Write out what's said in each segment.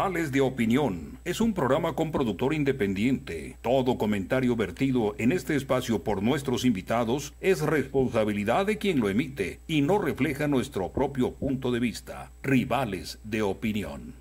Rivales de Opinión es un programa con productor independiente. Todo comentario vertido en este espacio por nuestros invitados es responsabilidad de quien lo emite y no refleja nuestro propio punto de vista. Rivales de Opinión.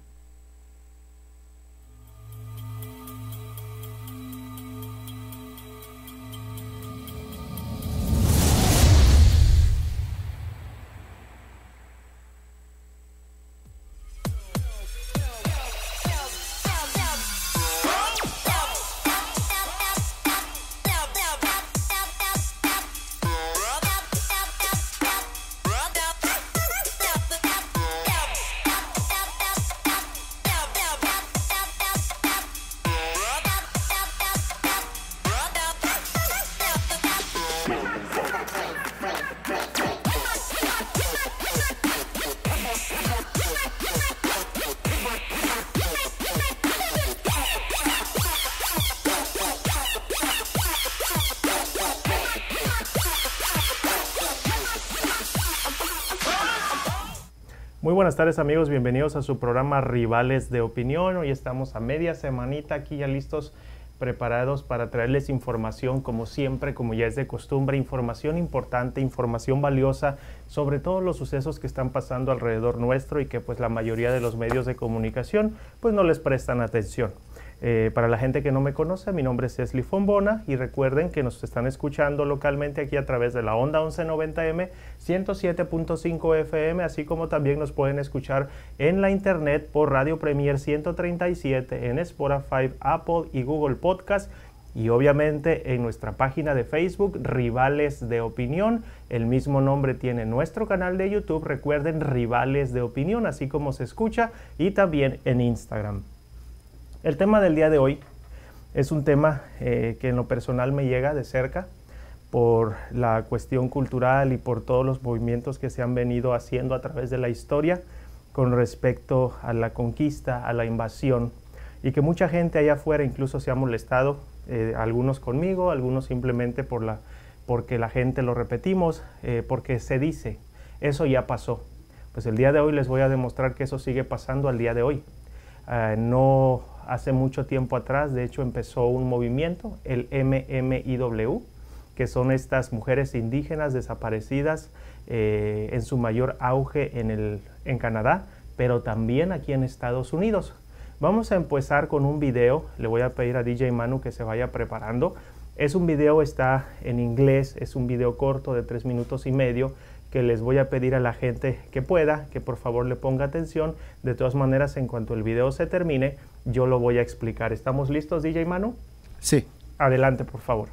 Buenas tardes amigos, bienvenidos a su programa Rivales de Opinión. Hoy estamos a media semanita aquí ya listos, preparados para traerles información como siempre, como ya es de costumbre, información importante, información valiosa sobre todos los sucesos que están pasando alrededor nuestro y que pues la mayoría de los medios de comunicación pues no les prestan atención. Eh, para la gente que no me conoce, mi nombre es Esli Fombona y recuerden que nos están escuchando localmente aquí a través de la onda 1190M, 107.5 FM, así como también nos pueden escuchar en la internet por Radio Premier 137 en Spotify, Apple y Google Podcast y obviamente en nuestra página de Facebook, Rivales de Opinión. El mismo nombre tiene nuestro canal de YouTube, recuerden Rivales de Opinión, así como se escucha, y también en Instagram. El tema del día de hoy es un tema eh, que en lo personal me llega de cerca por la cuestión cultural y por todos los movimientos que se han venido haciendo a través de la historia con respecto a la conquista, a la invasión, y que mucha gente allá afuera incluso se ha molestado, eh, algunos conmigo, algunos simplemente por la, porque la gente lo repetimos, eh, porque se dice, eso ya pasó. Pues el día de hoy les voy a demostrar que eso sigue pasando al día de hoy. no hace mucho tiempo atrás, de hecho empezó un movimiento, el MMIW, que son estas mujeres indígenas desaparecidas eh, en su mayor auge en, el, en Canadá, pero también aquí en Estados Unidos. Vamos a empezar con un video, le voy a pedir a DJ Manu que se vaya preparando. Es un video, está en inglés, es un video corto de tres minutos y medio que les voy a pedir a la gente que pueda, que por favor le ponga atención. De todas maneras, en cuanto el video se termine, yo lo voy a explicar. ¿Estamos listos, DJ Manu? Sí. Adelante, por favor.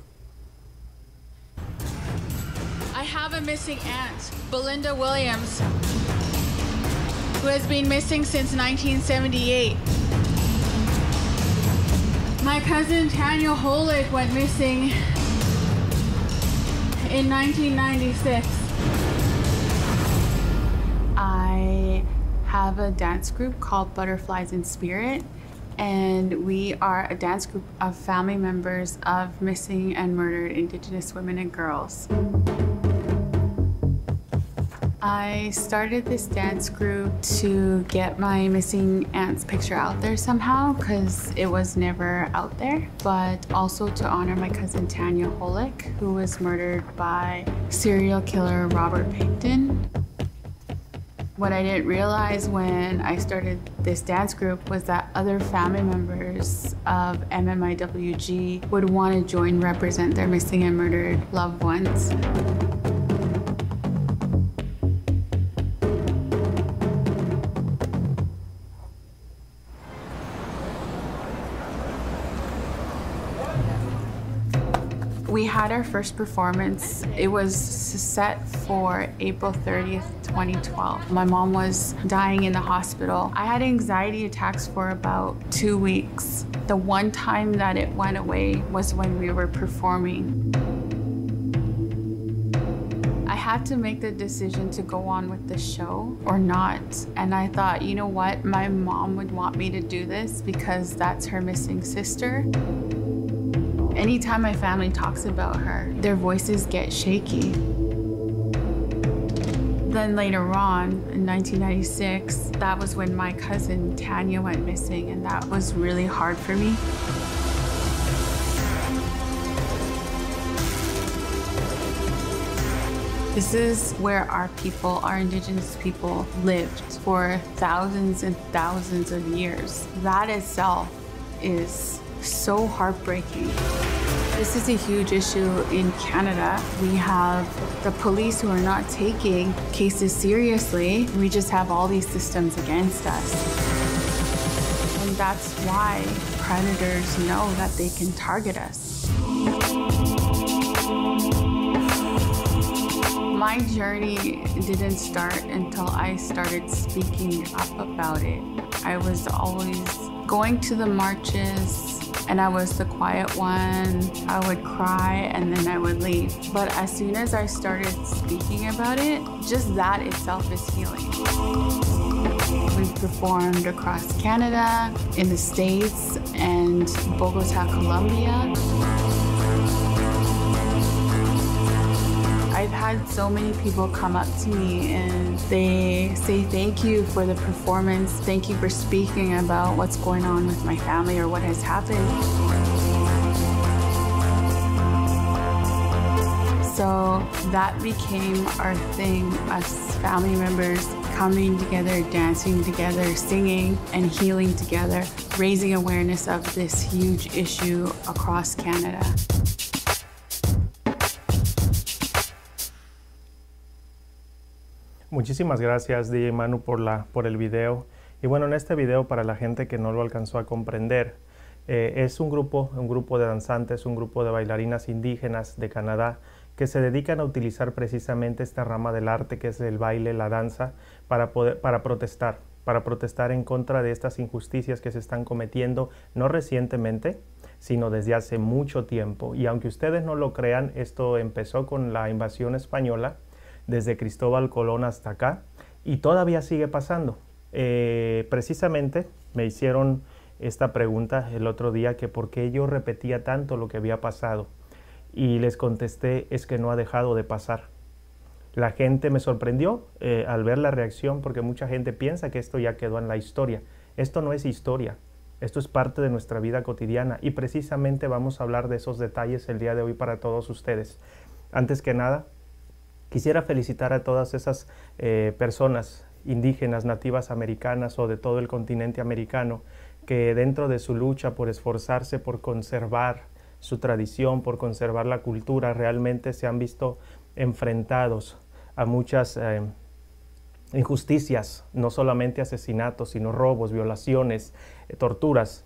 I have a missing aunt, Belinda Williams, who has been missing since 1978. My cousin Tanya Holick went missing in 1996. I have a dance group called Butterflies in Spirit, and we are a dance group of family members of missing and murdered Indigenous women and girls. I started this dance group to get my missing aunt's picture out there somehow because it was never out there, but also to honor my cousin Tanya Holick, who was murdered by serial killer Robert Picton. What I didn't realize when I started this dance group was that other family members of MMIWG would want to join represent their missing and murdered loved ones. Had our first performance. It was set for April 30th, 2012. My mom was dying in the hospital. I had anxiety attacks for about two weeks. The one time that it went away was when we were performing. I had to make the decision to go on with the show or not. And I thought, you know what? My mom would want me to do this because that's her missing sister. Anytime my family talks about her, their voices get shaky. Then later on, in 1996, that was when my cousin Tanya went missing, and that was really hard for me. This is where our people, our indigenous people, lived for thousands and thousands of years. That itself is so heartbreaking. This is a huge issue in Canada. We have the police who are not taking cases seriously. We just have all these systems against us. And that's why predators know that they can target us. My journey didn't start until I started speaking up about it. I was always going to the marches and I was the quiet one. I would cry and then I would leave. But as soon as I started speaking about it, just that itself is healing. We've performed across Canada, in the States, and Bogota, Colombia. Had so many people come up to me and they say thank you for the performance. Thank you for speaking about what's going on with my family or what has happened. So that became our thing, us family members coming together, dancing together, singing and healing together, raising awareness of this huge issue across Canada. Muchísimas gracias, DJ Manu, por, la, por el video. Y bueno, en este video, para la gente que no lo alcanzó a comprender, eh, es un grupo, un grupo de danzantes, un grupo de bailarinas indígenas de Canadá que se dedican a utilizar precisamente esta rama del arte que es el baile, la danza, para, poder, para protestar, para protestar en contra de estas injusticias que se están cometiendo, no recientemente, sino desde hace mucho tiempo. Y aunque ustedes no lo crean, esto empezó con la invasión española, desde Cristóbal Colón hasta acá y todavía sigue pasando. Eh, precisamente me hicieron esta pregunta el otro día que por qué yo repetía tanto lo que había pasado y les contesté es que no ha dejado de pasar. La gente me sorprendió eh, al ver la reacción porque mucha gente piensa que esto ya quedó en la historia. Esto no es historia, esto es parte de nuestra vida cotidiana y precisamente vamos a hablar de esos detalles el día de hoy para todos ustedes. Antes que nada, Quisiera felicitar a todas esas eh, personas indígenas, nativas americanas o de todo el continente americano que dentro de su lucha por esforzarse por conservar su tradición, por conservar la cultura, realmente se han visto enfrentados a muchas eh, injusticias, no solamente asesinatos, sino robos, violaciones, eh, torturas.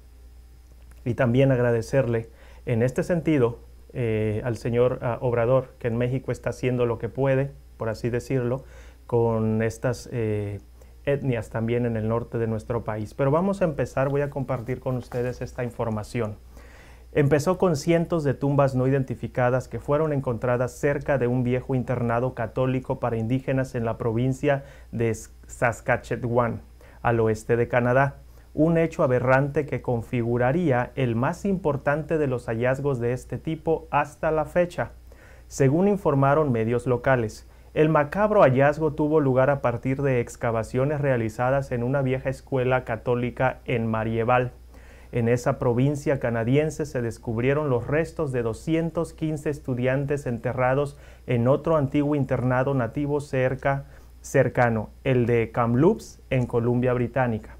Y también agradecerle en este sentido eh, al señor ah, Obrador, que en México está haciendo lo que puede, por así decirlo, con estas eh, etnias también en el norte de nuestro país. Pero vamos a empezar, voy a compartir con ustedes esta información. Empezó con cientos de tumbas no identificadas que fueron encontradas cerca de un viejo internado católico para indígenas en la provincia de Saskatchewan, al oeste de Canadá un hecho aberrante que configuraría el más importante de los hallazgos de este tipo hasta la fecha. Según informaron medios locales, el macabro hallazgo tuvo lugar a partir de excavaciones realizadas en una vieja escuela católica en Marieval. En esa provincia canadiense se descubrieron los restos de 215 estudiantes enterrados en otro antiguo internado nativo cerca, cercano, el de Kamloops, en Columbia Británica.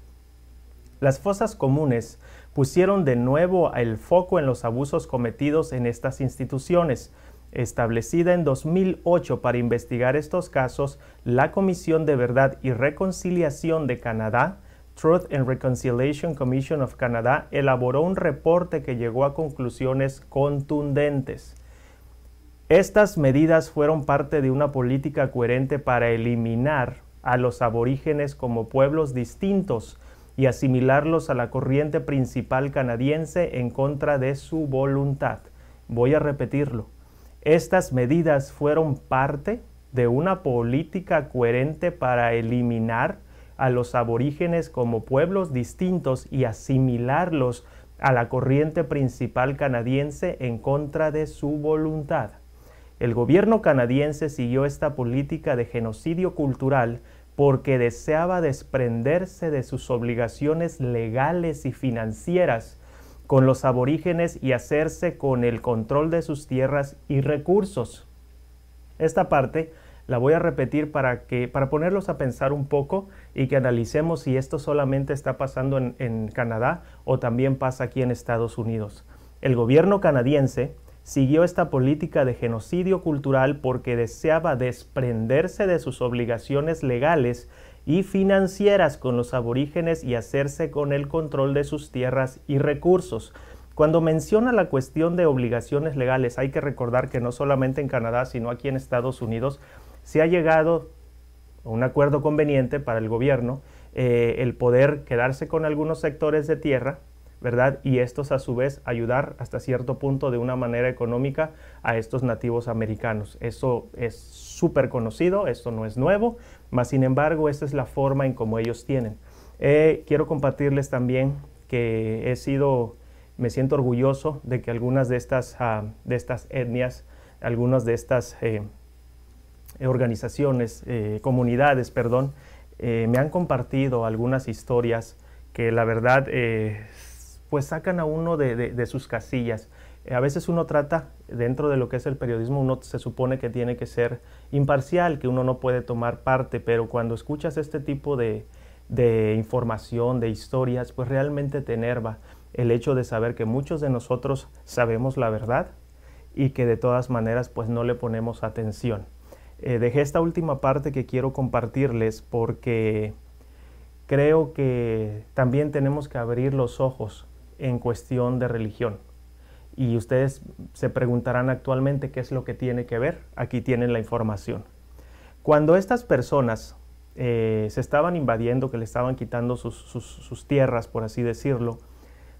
Las fosas comunes pusieron de nuevo el foco en los abusos cometidos en estas instituciones. Establecida en 2008 para investigar estos casos, la Comisión de Verdad y Reconciliación de Canadá, Truth and Reconciliation Commission of Canada, elaboró un reporte que llegó a conclusiones contundentes. Estas medidas fueron parte de una política coherente para eliminar a los aborígenes como pueblos distintos y asimilarlos a la corriente principal canadiense en contra de su voluntad. Voy a repetirlo. Estas medidas fueron parte de una política coherente para eliminar a los aborígenes como pueblos distintos y asimilarlos a la corriente principal canadiense en contra de su voluntad. El gobierno canadiense siguió esta política de genocidio cultural porque deseaba desprenderse de sus obligaciones legales y financieras con los aborígenes y hacerse con el control de sus tierras y recursos. Esta parte la voy a repetir para, que, para ponerlos a pensar un poco y que analicemos si esto solamente está pasando en, en Canadá o también pasa aquí en Estados Unidos. El gobierno canadiense siguió esta política de genocidio cultural porque deseaba desprenderse de sus obligaciones legales y financieras con los aborígenes y hacerse con el control de sus tierras y recursos. Cuando menciona la cuestión de obligaciones legales, hay que recordar que no solamente en Canadá, sino aquí en Estados Unidos, se ha llegado a un acuerdo conveniente para el gobierno eh, el poder quedarse con algunos sectores de tierra ¿verdad? Y estos a su vez ayudar hasta cierto punto de una manera económica a estos nativos americanos. Eso es súper conocido, esto no es nuevo, mas sin embargo esta es la forma en como ellos tienen. Eh, quiero compartirles también que he sido, me siento orgulloso de que algunas de estas, ah, de estas etnias, algunas de estas eh, organizaciones, eh, comunidades, perdón, me han compartido algunas historias que la verdad pues sacan a uno de, sus casillas. Eh, a veces uno trata, dentro de lo que es el periodismo, uno se supone que tiene que ser imparcial, que uno no puede tomar parte, pero cuando escuchas este tipo de, información, de historias, pues realmente te enerva el hecho de saber que muchos de nosotros sabemos la verdad y que de todas maneras pues no le ponemos atención. Eh, dejé esta última parte que quiero compartirles porque creo que también tenemos que abrir los ojos en cuestión de religión. Y ustedes se preguntarán actualmente qué es lo que tiene que ver. Aquí tienen la información. Cuando estas personas eh, se estaban invadiendo, que le estaban quitando sus, sus tierras, por así decirlo,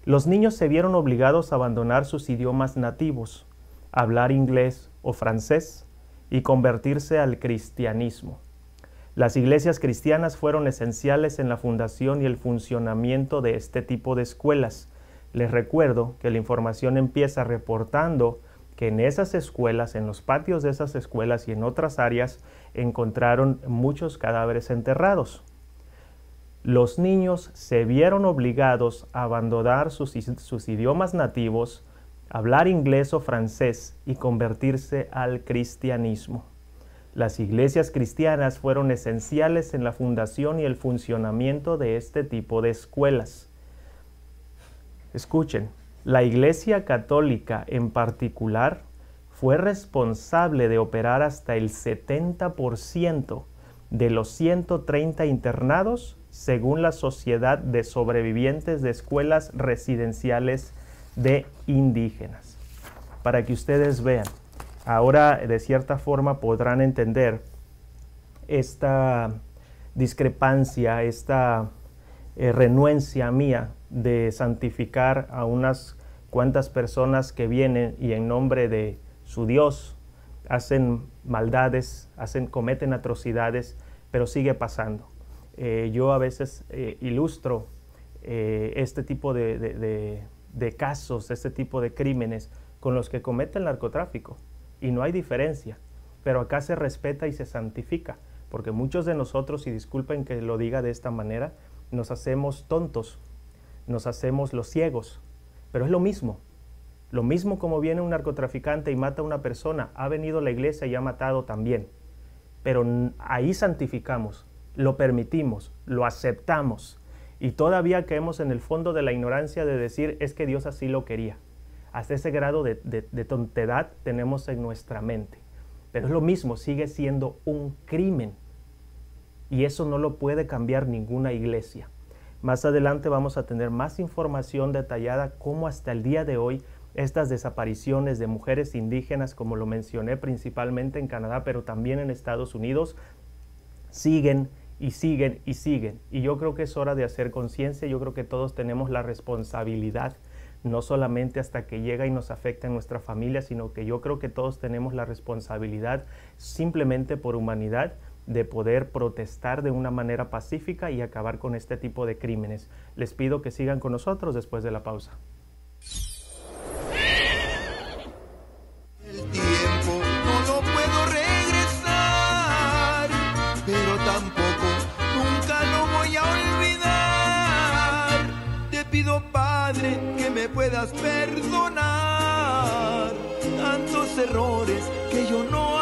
los niños se vieron obligados a abandonar sus idiomas nativos, hablar inglés o francés y convertirse al cristianismo. Las iglesias cristianas fueron esenciales en la fundación y el funcionamiento de este tipo de escuelas, les recuerdo que la información empieza reportando que en esas escuelas, en los patios de esas escuelas y en otras áreas, encontraron muchos cadáveres enterrados. Los niños se vieron obligados a abandonar sus, sus idiomas nativos, hablar inglés o francés y convertirse al cristianismo. Las iglesias cristianas fueron esenciales en la fundación y el funcionamiento de este tipo de escuelas. Escuchen, la Iglesia Católica en particular fue responsable de operar hasta el 70% de los 130 internados según la Sociedad de Sobrevivientes de Escuelas Residenciales de Indígenas. Para que ustedes vean, ahora de cierta forma podrán entender esta discrepancia, esta eh, renuencia mía de santificar a unas cuantas personas que vienen y en nombre de su Dios hacen maldades, hacen, cometen atrocidades, pero sigue pasando. Eh, yo a veces eh, ilustro este tipo de, de casos, este tipo de crímenes con los que comete narcotráfico. Y no hay diferencia, pero acá se respeta y se santifica, porque muchos de nosotros, y disculpen que lo diga de esta manera, nos hacemos tontos, nos hacemos los ciegos, pero es lo mismo. Lo mismo como viene un narcotraficante y mata a una persona, ha venido a la iglesia y ha matado también. Pero ahí santificamos, lo permitimos, lo aceptamos y todavía caemos en el fondo de la ignorancia de decir es que Dios así lo quería. Hasta ese grado de, de tontedad tenemos en nuestra mente. Pero es lo mismo, sigue siendo un crimen y eso no lo puede cambiar ninguna iglesia. Más adelante vamos a tener más información detallada cómo hasta el día de hoy estas desapariciones de mujeres indígenas, como lo mencioné principalmente en Canadá, pero también en Estados Unidos, siguen y siguen y siguen. Y yo creo que es hora de hacer conciencia, yo creo que todos tenemos la responsabilidad, no solamente hasta que llega y nos afecta en nuestra familia, sino que yo creo que todos tenemos la responsabilidad simplemente por humanidad de poder protestar de una manera pacífica y acabar con este tipo de crímenes. Les pido que sigan con nosotros después de la pausa. El tiempo no lo puedo regresar, pero tampoco nunca lo voy a olvidar. Te pido, Padre, que me puedas perdonar tantos errores que yo no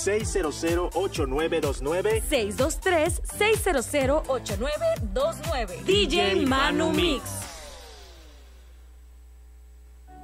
600-8929. 623-600-8929. DJ Manu Mix.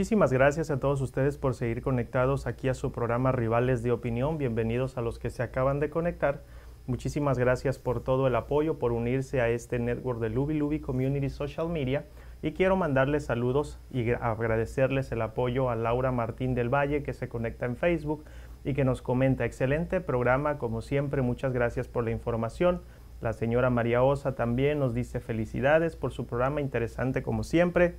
Muchísimas gracias a todos ustedes por seguir conectados aquí a su programa Rivales de Opinión. Bienvenidos a los que se acaban de conectar. Muchísimas gracias por todo el apoyo, por unirse a este network de Lubi Lubi Community Social Media. Y quiero mandarles saludos y agradecerles el apoyo a Laura Martín del Valle que se conecta en Facebook y que nos comenta, excelente programa, como siempre, muchas gracias por la información. La señora María Osa también nos dice felicidades por su programa, interesante como siempre.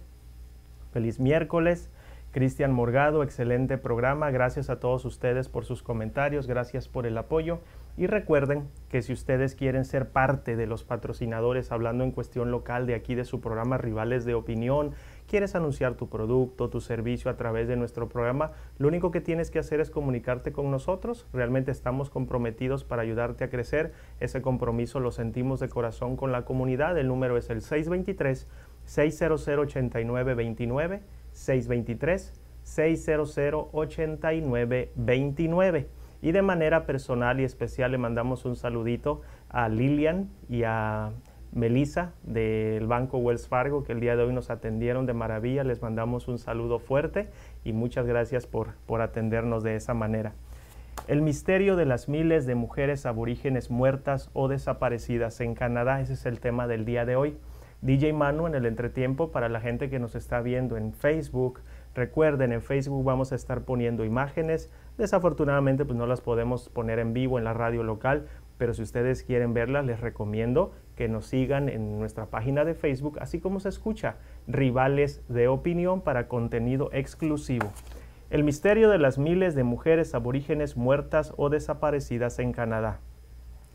Feliz miércoles. Cristian Morgado, excelente programa. Gracias a todos ustedes por sus comentarios, gracias por el apoyo. Y recuerden que si ustedes quieren ser parte de los patrocinadores, hablando en cuestión local de aquí de su programa Rivales de Opinión, quieres anunciar tu producto, tu servicio a través de nuestro programa, lo único que tienes que hacer es comunicarte con nosotros. Realmente estamos comprometidos para ayudarte a crecer. Ese compromiso lo sentimos de corazón con la comunidad. El número es el 623 600-8929, 623-600-8929. Y de manera personal y especial le mandamos un saludito a Lilian y a Melissa del Banco Wells Fargo que el día de hoy nos atendieron de maravilla. Les mandamos un saludo fuerte y muchas gracias por, por atendernos de esa manera. El misterio de las miles de mujeres aborígenes muertas o desaparecidas en Canadá, ese es el tema del día de hoy. DJ Manu en el entretiempo para la gente que nos está viendo en Facebook. Recuerden, en Facebook vamos a estar poniendo imágenes. Desafortunadamente, pues no las podemos poner en vivo en la radio local, pero si ustedes quieren verlas, les recomiendo que nos sigan en nuestra página de Facebook, así como se escucha, Rivales de Opinión para contenido exclusivo. El misterio de las miles de mujeres aborígenes muertas o desaparecidas en Canadá.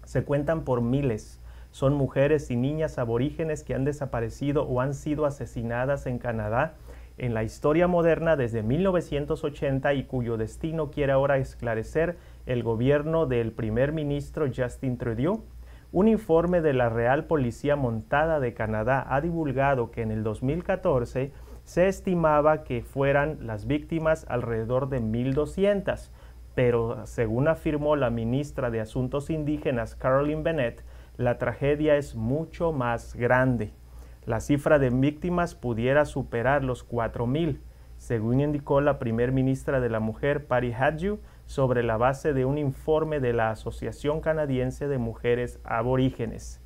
Se cuentan por miles son mujeres y niñas aborígenes que han desaparecido o han sido asesinadas en Canadá en la historia moderna desde 1980 y cuyo destino quiere ahora esclarecer el gobierno del primer ministro Justin Trudeau. Un informe de la Real Policía Montada de Canadá ha divulgado que en el 2014 se estimaba que fueran las víctimas alrededor de 1.200 pero según afirmó la ministra de Asuntos Indígenas Caroline Bennett, la tragedia es mucho más grande. La cifra de víctimas pudiera superar los 4.000, según indicó la primer ministra de la Mujer, Patty Hadju, sobre la base de un informe de la Asociación Canadiense de Mujeres Aborígenes.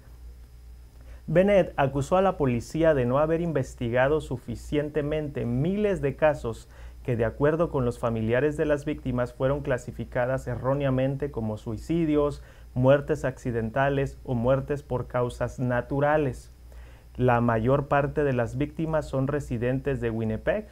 Bennett acusó a la policía de no haber investigado suficientemente miles de casos que de acuerdo con los familiares de las víctimas fueron clasificadas erróneamente como suicidios, muertes accidentales o muertes por causas naturales. La mayor parte de las víctimas son residentes de Winnipeg,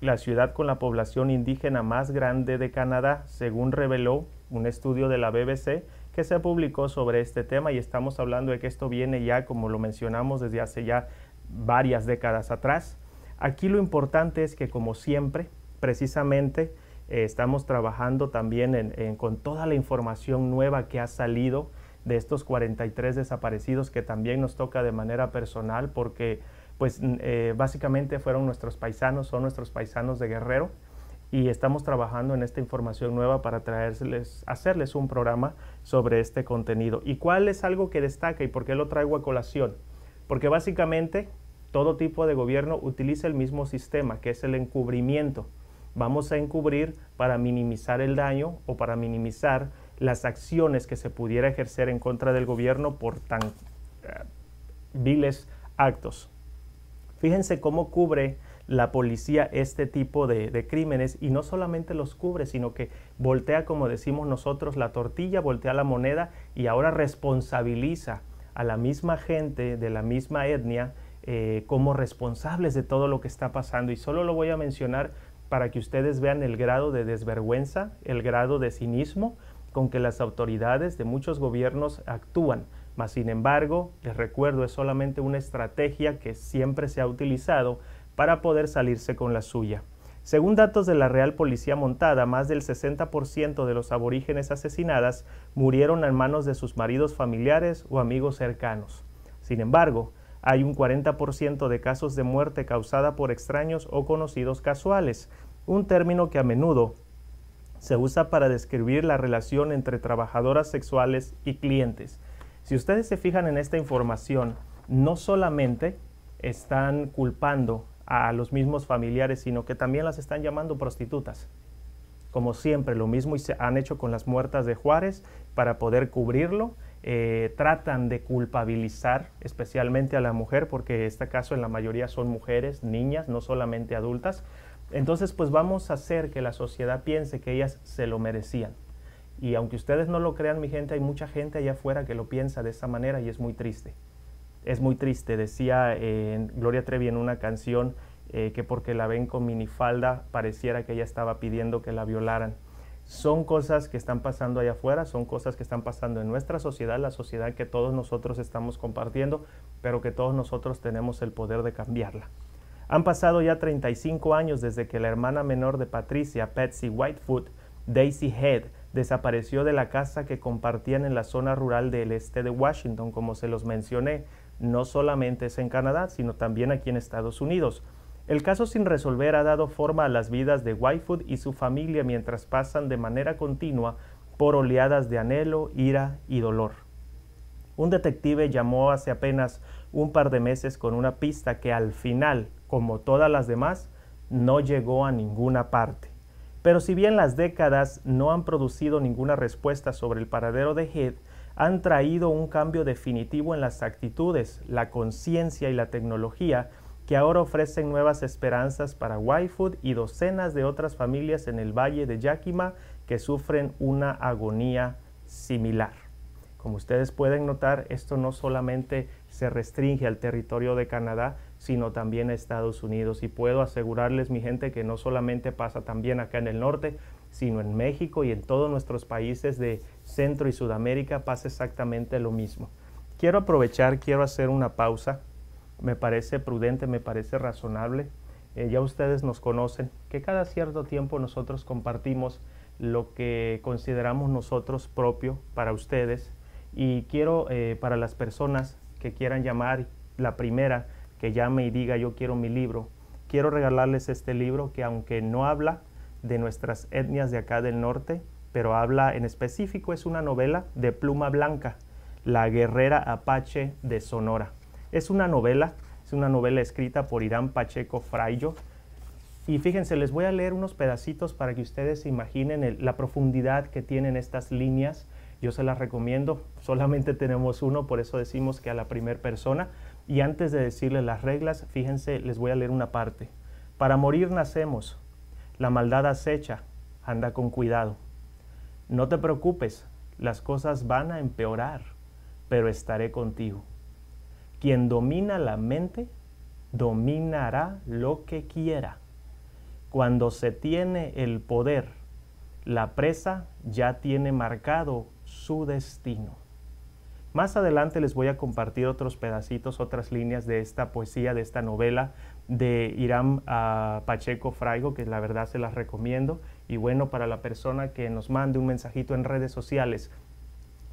la ciudad con la población indígena más grande de Canadá, según reveló un estudio de la BBC que se publicó sobre este tema y estamos hablando de que esto viene ya, como lo mencionamos, desde hace ya varias décadas atrás. Aquí lo importante es que, como siempre, precisamente eh, estamos trabajando también con toda la información nueva que ha salido de estos 43 desaparecidos que también nos toca de manera personal porque pues eh, básicamente fueron nuestros paisanos, son nuestros paisanos de Guerrero y estamos trabajando en esta información nueva para traerles, hacerles un programa sobre este contenido. ¿Y cuál es algo que destaca y por qué lo traigo a colación? Porque básicamente todo tipo de gobierno utiliza el mismo sistema, que es el encubrimiento. Vamos a encubrir para minimizar el daño o para minimizar las acciones que se pudiera ejercer en contra del gobierno por tan eh, viles actos. Fíjense cómo cubre la policía este tipo de, crímenes y no solamente los cubre, sino que voltea, como decimos nosotros, la tortilla, voltea la moneda y ahora responsabiliza a la misma gente de la misma etnia eh, como responsables de todo lo que está pasando. Y solo lo voy a mencionar para que ustedes vean el grado de desvergüenza, el grado de cinismo con que las autoridades de muchos gobiernos actúan. Mas, sin embargo, les recuerdo, es solamente una estrategia que siempre se ha utilizado para poder salirse con la suya. Según datos de la Real Policía Montada, más del 60% de los aborígenes asesinadas murieron en manos de sus maridos familiares o amigos cercanos. Sin embargo, hay un 40% de casos de muerte causada por extraños o conocidos casuales, un término que a menudo se usa para describir la relación entre trabajadoras sexuales y clientes. Si ustedes se fijan en esta información, no solamente están culpando a los mismos familiares, sino que también las están llamando prostitutas. Como siempre, lo mismo se han hecho con las muertas de Juárez para poder cubrirlo eh, tratan de culpabilizar especialmente a la mujer, porque en este caso en la mayoría son mujeres, niñas, no solamente adultas. Entonces, pues vamos a hacer que la sociedad piense que ellas se lo merecían. Y aunque ustedes no lo crean, mi gente, hay mucha gente allá afuera que lo piensa de esa manera y es muy triste. Es muy triste, decía eh, Gloria Trevi en una canción eh, que porque la ven con minifalda pareciera que ella estaba pidiendo que la violaran son cosas que están pasando allá afuera, son cosas que están pasando en nuestra sociedad, la sociedad que todos nosotros estamos compartiendo, pero que todos nosotros tenemos el poder de cambiarla. Han pasado ya 35 años desde que la hermana menor de Patricia, Patsy Whitefoot, Daisy Head, desapareció de la casa que compartían en la zona rural del este de Washington, como se los mencioné. No solamente es en Canadá, sino también aquí en Estados Unidos. El caso sin resolver ha dado forma a las vidas de Whitefoot y su familia mientras pasan de manera continua por oleadas de anhelo, ira y dolor. Un detective llamó hace apenas un par de meses con una pista que al final, como todas las demás, no llegó a ninguna parte. Pero si bien las décadas no han producido ninguna respuesta sobre el paradero de Heath, han traído un cambio definitivo en las actitudes, la conciencia y la tecnología que ahora ofrecen nuevas esperanzas para Whitefoot y docenas de otras familias en el valle de Yakima que sufren una agonía similar. Como ustedes pueden notar, esto no solamente se restringe al territorio de Canadá, sino también a Estados Unidos. Y puedo asegurarles, mi gente, que no solamente pasa también acá en el norte, sino en México y en todos nuestros países de Centro y Sudamérica pasa exactamente lo mismo. Quiero aprovechar, quiero hacer una pausa me parece prudente, me parece razonable. Eh, ya ustedes nos conocen, que cada cierto tiempo nosotros compartimos lo que consideramos nosotros propio para ustedes. Y quiero eh, para las personas que quieran llamar, la primera que llame y diga yo quiero mi libro, quiero regalarles este libro que aunque no habla de nuestras etnias de acá del norte, pero habla en específico, es una novela de pluma blanca, La guerrera apache de Sonora. Es una novela, es una novela escrita por Irán Pacheco Frayo. Y fíjense, les voy a leer unos pedacitos para que ustedes se imaginen la profundidad que tienen estas líneas. Yo se las recomiendo, solamente tenemos uno, por eso decimos que a la primera persona. Y antes de decirles las reglas, fíjense, les voy a leer una parte. Para morir nacemos, la maldad acecha, anda con cuidado. No te preocupes, las cosas van a empeorar, pero estaré contigo. Quien domina la mente, dominará lo que quiera. Cuando se tiene el poder, la presa ya tiene marcado su destino. Más adelante les voy a compartir otros pedacitos, otras líneas de esta poesía, de esta novela de Irán ah, Pacheco Fraigo, que la verdad se las recomiendo. Y bueno, para la persona que nos mande un mensajito en redes sociales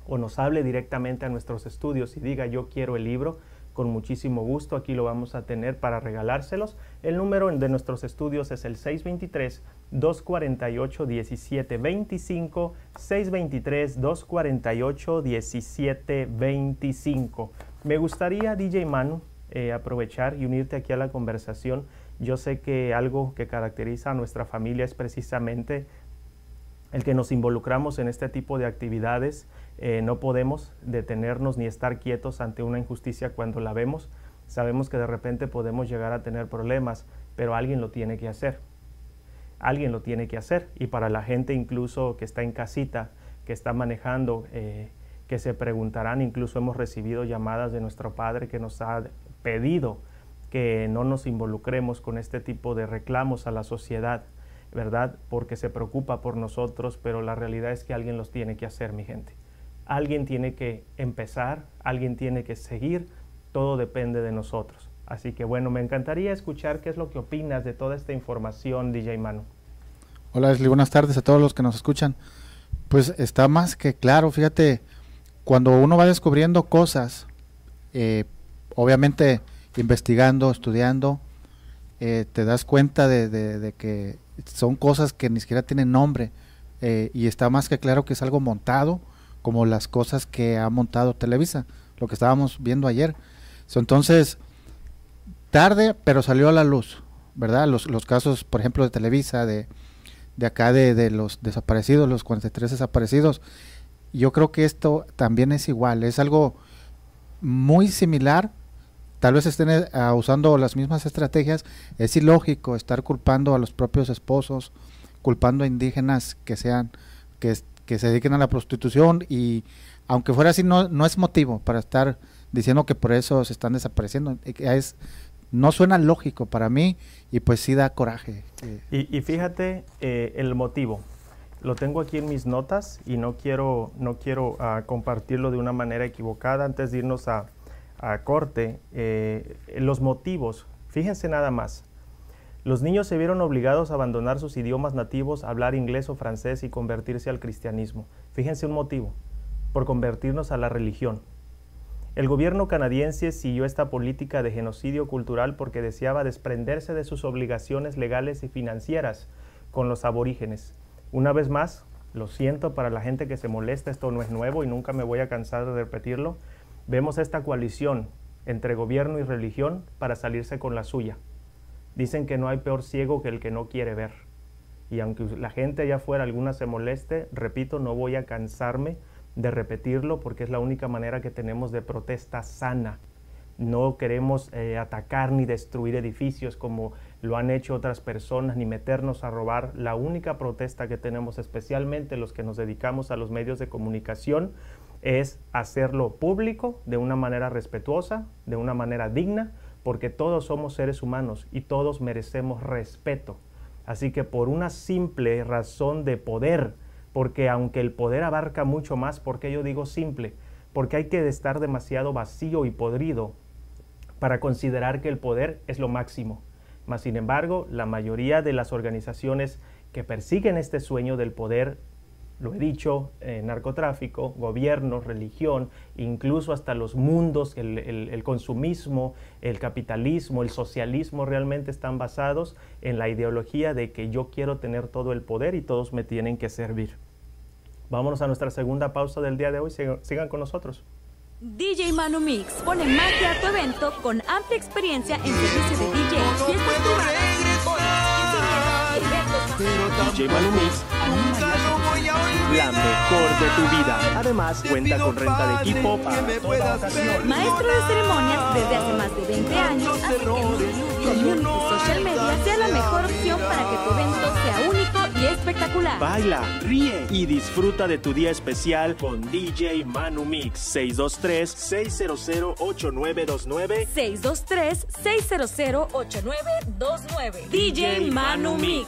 o nos hable directamente a nuestros estudios y diga yo quiero el libro, con muchísimo gusto aquí lo vamos a tener para regalárselos. El número de nuestros estudios es el 623 248-1725, 623-248-1725. Me gustaría, DJ Manu, eh, aprovechar y unirte aquí a la conversación. Yo sé que algo que caracteriza a nuestra familia es precisamente el que nos involucramos en este tipo de actividades. Eh, no podemos detenernos ni estar quietos ante una injusticia cuando la vemos. Sabemos que de repente podemos llegar a tener problemas, pero alguien lo tiene que hacer alguien lo tiene que hacer. Y para la gente incluso que está en casita, que está manejando, eh, que se preguntarán, incluso hemos recibido llamadas de nuestro Padre que nos ha pedido que no nos involucremos con este tipo de reclamos a la sociedad, ¿verdad? Porque se preocupa por nosotros, pero la realidad es que alguien los tiene que hacer, mi gente. Alguien tiene que empezar, alguien tiene que seguir, todo depende de nosotros. Así que bueno, me encantaría escuchar qué es lo que opinas de toda esta información, DJ Manu. Hola, Leslie, buenas tardes a todos los que nos escuchan. Pues está más que claro, fíjate, cuando uno va descubriendo cosas, eh, obviamente investigando, estudiando, eh, te das cuenta de, que son cosas que ni siquiera tienen nombre eh, y está más que claro que es algo montado, como las cosas que ha montado Televisa, lo que estábamos viendo ayer. entonces, tarde, pero salió a la luz, ¿verdad? Los, los casos, por ejemplo, de Televisa, de, de acá de, de, los desaparecidos, los 43 desaparecidos. Yo creo que esto también es igual, es algo muy similar. Tal vez estén eh, usando las mismas estrategias. Es ilógico estar culpando a los propios esposos, culpando a indígenas que sean, que, que se dediquen a la prostitución y aunque fuera así no, no es motivo para estar diciendo que por eso se están desapareciendo. Es, no suena lógico para mí y pues sí da coraje. Y, fíjate eh, el motivo. Lo tengo aquí en mis notas y no quiero, no quiero ah, compartirlo de una manera equivocada antes de irnos a, corte. Eh, los motivos, fíjense nada más. Los niños se vieron obligados a abandonar sus idiomas nativos, hablar inglés o francés y convertirse al cristianismo. Fíjense un motivo, por convertirnos a la religión. El gobierno canadiense siguió esta política de genocidio cultural porque deseaba desprenderse de sus obligaciones legales y financieras con los aborígenes. Una vez más, lo siento para la gente que se molesta, esto no es nuevo y nunca me voy a cansar de repetirlo, vemos esta coalición entre gobierno y religión para salirse con la suya. Dicen que no hay peor ciego que el que no quiere ver. Y aunque la gente allá afuera alguna se moleste, repito, no voy a cansarme de repetirlo porque es la única manera que tenemos de protesta sana. No queremos eh, atacar ni destruir edificios como lo han hecho otras personas, ni meternos a robar. La única protesta que tenemos, especialmente los que nos dedicamos a los medios de comunicación, es hacerlo público de una manera respetuosa, de una manera digna, porque todos somos seres humanos y todos merecemos respeto. Así que por una simple razón de poder, porque aunque el poder abarca mucho más, porque yo digo simple? Porque hay que estar demasiado vacío y podrido para considerar que el poder es lo máximo. Mas, sin embargo, la mayoría de las organizaciones que persiguen este sueño del poder lo he dicho, eh, narcotráfico, gobierno, religión, incluso hasta los mundos, el, el, consumismo, el capitalismo, el socialismo realmente están basados en la ideología de que yo quiero tener todo el poder y todos me tienen que servir. Vámonos a nuestra segunda pausa del día de hoy, sigan, con nosotros. DJ Manu Mix pone magia a tu evento con amplia experiencia en servicio de DJ, DJ Manu Mix la mejor de tu vida. Además, cuenta con renta de equipo para toda ocasión. Maestro de ceremonias desde hace más de 20 años, hace que Community Social Media sea la mejor opción para que tu evento sea único y espectacular. Baila, ríe y disfruta de tu día especial con DJ Manu Mix 623-600-8929 623-600-8929 DJ Manu Mix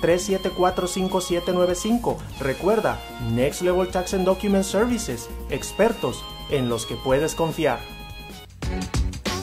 3745795. Recuerda, Next Level Tax and Document Services, expertos en los que puedes confiar.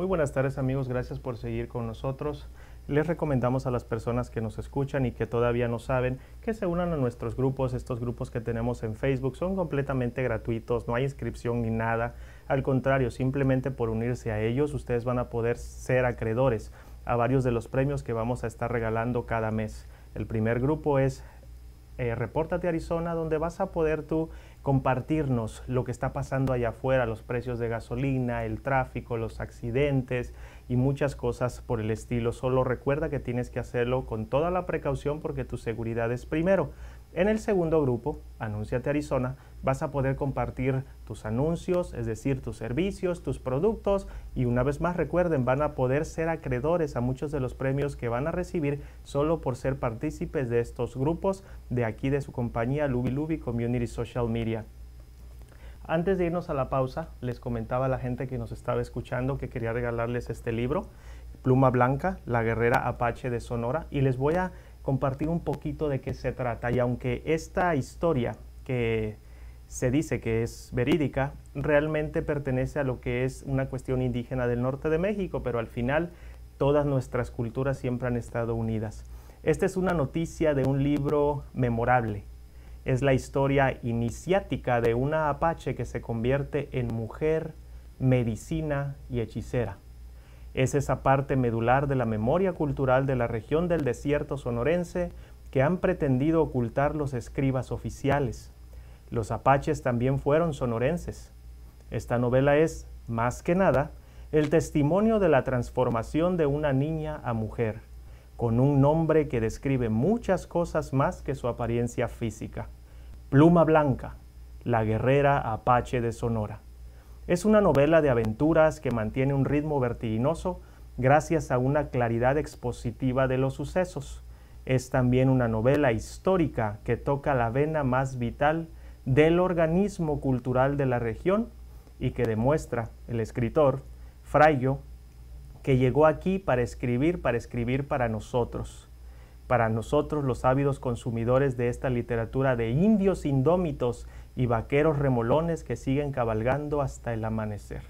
Muy buenas tardes amigos, gracias por seguir con nosotros. Les recomendamos a las personas que nos escuchan y que todavía no saben que se unan a nuestros grupos. Estos grupos que tenemos en Facebook son completamente gratuitos, no hay inscripción ni nada. Al contrario, simplemente por unirse a ellos ustedes van a poder ser acreedores a varios de los premios que vamos a estar regalando cada mes. El primer grupo es eh, Repórtate Arizona, donde vas a poder tú compartirnos lo que está pasando allá afuera, los precios de gasolina, el tráfico, los accidentes y muchas cosas por el estilo. Solo recuerda que tienes que hacerlo con toda la precaución porque tu seguridad es primero. En el segundo grupo, Anúnciate Arizona, vas a poder compartir tus anuncios, es decir, tus servicios, tus productos y una vez más recuerden, van a poder ser acreedores a muchos de los premios que van a recibir solo por ser partícipes de estos grupos de aquí de su compañía Luby Luby Community Social Media. Antes de irnos a la pausa, les comentaba a la gente que nos estaba escuchando que quería regalarles este libro, Pluma Blanca, la guerrera apache de Sonora, y les voy a compartir un poquito de qué se trata. Y aunque esta historia que se dice que es verídica, realmente pertenece a lo que es una cuestión indígena del norte de México, pero al final todas nuestras culturas siempre han estado unidas. Esta es una noticia de un libro memorable. Es la historia iniciática de una apache que se convierte en mujer, medicina y hechicera. Es esa parte medular de la memoria cultural de la región del desierto sonorense que han pretendido ocultar los escribas oficiales. Los apaches también fueron sonorenses. Esta novela es más que nada, el testimonio de la transformación de una niña a mujer, con un nombre que describe muchas cosas más que su apariencia física. Pluma Blanca, la guerrera apache de Sonora. Es una novela de aventuras que mantiene un ritmo vertiginoso gracias a una claridad expositiva de los sucesos. Es también una novela histórica que toca la vena más vital del organismo cultural de la región y que demuestra el escritor Frayo que llegó aquí para escribir, para escribir para nosotros, para nosotros los ávidos consumidores de esta literatura de indios indómitos y vaqueros remolones que siguen cabalgando hasta el amanecer.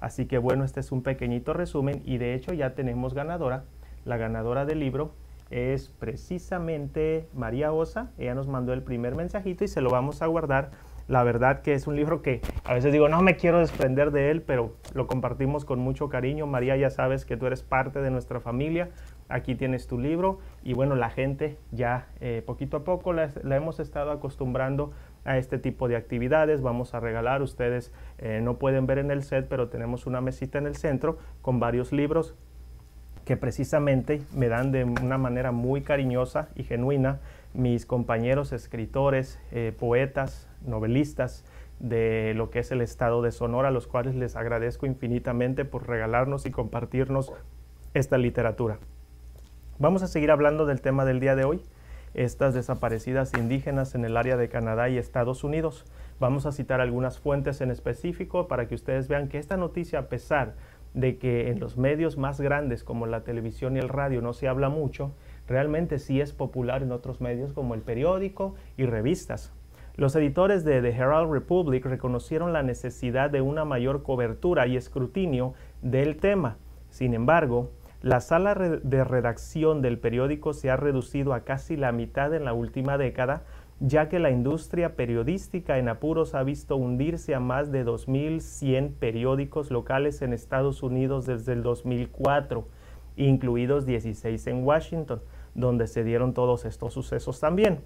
Así que bueno, este es un pequeñito resumen y de hecho ya tenemos ganadora. La ganadora del libro es precisamente María Osa. Ella nos mandó el primer mensajito y se lo vamos a guardar. La verdad que es un libro que a veces digo, no me quiero desprender de él, pero lo compartimos con mucho cariño. María, ya sabes que tú eres parte de nuestra familia. Aquí tienes tu libro y bueno, la gente ya eh, poquito a poco la, hemos estado acostumbrando a este tipo de actividades. Vamos a regalar, ustedes eh, no pueden ver en el set, pero tenemos una mesita en el centro con varios libros que precisamente me dan de una manera muy cariñosa y genuina mis compañeros escritores, eh, poetas, novelistas de lo que es el estado de Sonora, a los cuales les agradezco infinitamente por regalarnos y compartirnos esta literatura. Vamos a seguir hablando del tema del día de hoy, estas desaparecidas indígenas en el área de Canadá y Estados Unidos. Vamos a citar algunas fuentes en específico para que ustedes vean que esta noticia, a pesar de que en los medios más grandes como la televisión y el radio no se habla mucho, realmente sí es popular en otros medios como el periódico y revistas. Los editores de The Herald Republic reconocieron la necesidad de una mayor cobertura y escrutinio del tema. Sin embargo, la sala de redacción del periódico se ha reducido a casi la mitad en la última década ya que la industria periodística en apuros ha visto hundirse a más de 2.100 periódicos locales en Estados Unidos desde el 2004, incluidos 16 en Washington, donde se dieron todos estos sucesos también.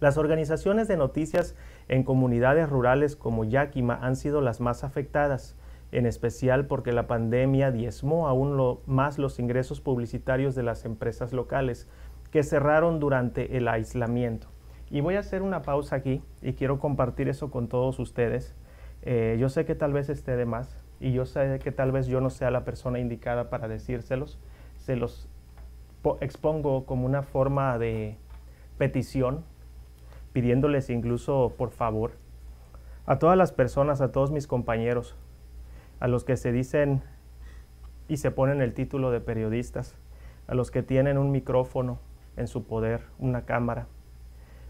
Las organizaciones de noticias en comunidades rurales como Yakima han sido las más afectadas, en especial porque la pandemia diezmó aún más los ingresos publicitarios de las empresas locales, que cerraron durante el aislamiento. Y voy a hacer una pausa aquí y quiero compartir eso con todos ustedes. Eh, yo sé que tal vez esté de más y yo sé que tal vez yo no sea la persona indicada para decírselos. Se los expongo como una forma de petición, pidiéndoles incluso por favor a todas las personas, a todos mis compañeros, a los que se dicen y se ponen el título de periodistas, a los que tienen un micrófono en su poder, una cámara,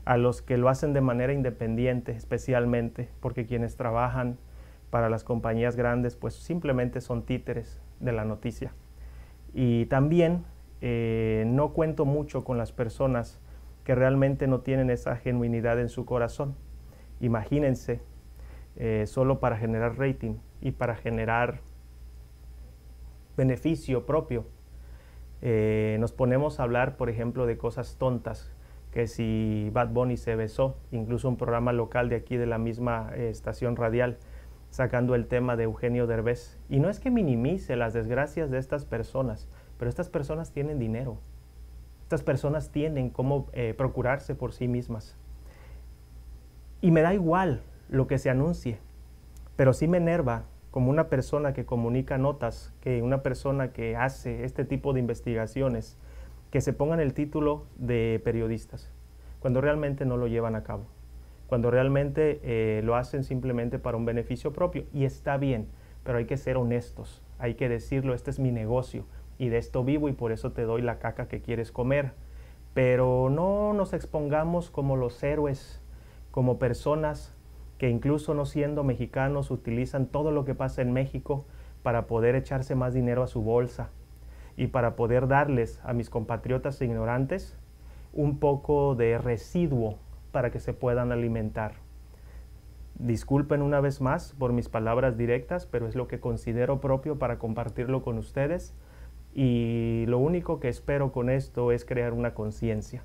a los que lo hacen de manera independiente especialmente, porque quienes trabajan para las compañías grandes pues simplemente son títeres de la noticia. Y también eh, no cuento mucho con las personas que realmente no tienen esa genuinidad en su corazón. Imagínense, eh, solo para generar rating y para generar beneficio propio, eh, nos ponemos a hablar, por ejemplo, de cosas tontas que si Bad Bunny se besó, incluso un programa local de aquí de la misma eh, estación radial, sacando el tema de Eugenio Derbez. Y no es que minimice las desgracias de estas personas, pero estas personas tienen dinero. Estas personas tienen cómo eh, procurarse por sí mismas. Y me da igual lo que se anuncie, pero sí me enerva como una persona que comunica notas, que una persona que hace este tipo de investigaciones, que se pongan el título de periodistas, cuando realmente no lo llevan a cabo, cuando realmente eh, lo hacen simplemente para un beneficio propio. Y está bien, pero hay que ser honestos, hay que decirlo, este es mi negocio y de esto vivo y por eso te doy la caca que quieres comer. Pero no nos expongamos como los héroes, como personas que incluso no siendo mexicanos utilizan todo lo que pasa en México para poder echarse más dinero a su bolsa, y para poder darles a mis compatriotas ignorantes un poco de residuo para que se puedan alimentar. Disculpen una vez más por mis palabras directas, pero es lo que considero propio para compartirlo con ustedes y lo único que espero con esto es crear una conciencia.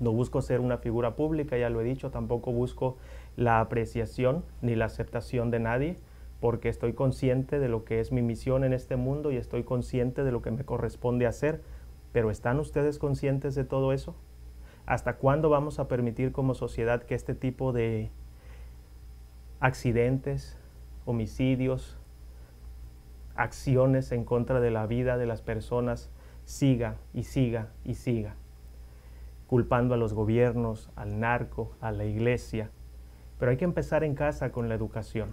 No busco ser una figura pública, ya lo he dicho, tampoco busco la apreciación ni la aceptación de nadie, porque estoy consciente de lo que es mi misión en este mundo y estoy consciente de lo que me corresponde hacer, pero ¿están ustedes conscientes de todo eso? ¿Hasta cuándo vamos a permitir como sociedad que este tipo de accidentes, homicidios, acciones en contra de la vida de las personas siga y siga y siga, culpando a los gobiernos, al narco, a la iglesia. Pero hay que empezar en casa con la educación.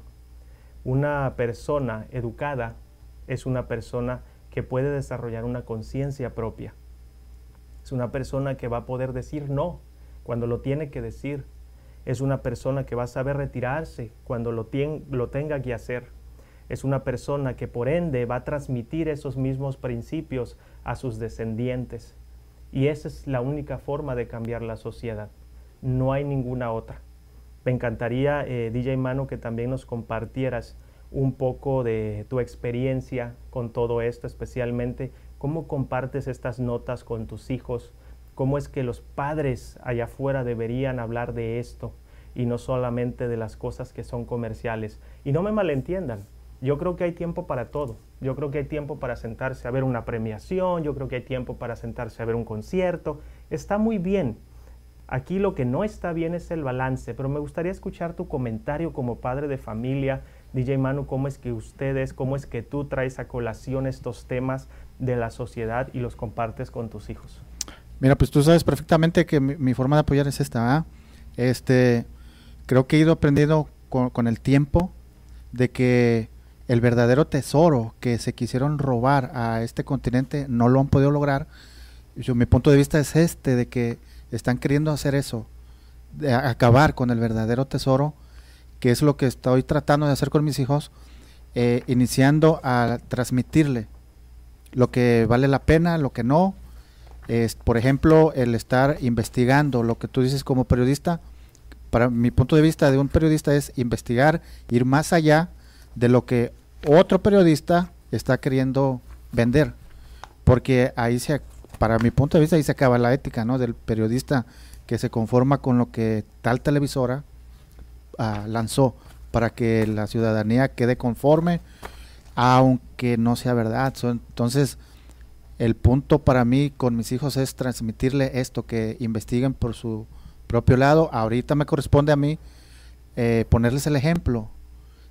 Una persona educada es una persona que puede desarrollar una conciencia propia. Es una persona que va a poder decir no cuando lo tiene que decir. Es una persona que va a saber retirarse cuando lo, lo tenga que hacer es una persona que por ende va a transmitir esos mismos principios a sus descendientes. Y esa es la única forma de cambiar la sociedad. No hay ninguna otra. Me encantaría, eh, DJ Mano, que también nos compartieras un poco de tu experiencia con todo esto, especialmente cómo compartes estas notas con tus hijos, cómo es que los padres allá afuera deberían hablar de esto y no solamente de las cosas que son comerciales. Y no me malentiendan, yo creo que hay tiempo para todo. Yo creo que hay tiempo para sentarse a ver una premiación, yo creo que hay tiempo para sentarse a ver un concierto. Está muy bien. Aquí lo que no está bien es el balance, pero me gustaría escuchar tu comentario como padre de familia, DJ Manu, cómo es que ustedes, cómo es que tú traes a colación estos temas de la sociedad y los compartes con tus hijos. Mira, pues tú sabes perfectamente que mi, forma de apoyar es esta. ¿ah? Este, creo que he ido aprendiendo con el tiempo de que el verdadero tesoro que se quisieron robar a este continente no lo han podido lograr. Yo, mi punto de vista es este, de que están queriendo hacer eso, de acabar con el verdadero tesoro, que es lo que estoy tratando de hacer con mis hijos, eh, iniciando a transmitirle lo que vale la pena, lo que no. Es, por ejemplo, el estar investigando lo que tú dices como periodista, para mi punto de vista de un periodista es investigar, ir más allá de lo que otro periodista está queriendo vender. Porque ahí se, para mi punto de vista, ahí se acaba la ética, ¿no? Del periodista que se conforma con lo que tal televisora ah, lanzó para que la ciudadanía quede conforme, aunque no sea verdad. entonces, el punto para mí con mis hijos es transmitirle esto, que investiguen por su propio lado. Ahorita me corresponde a mí eh, ponerles el ejemplo,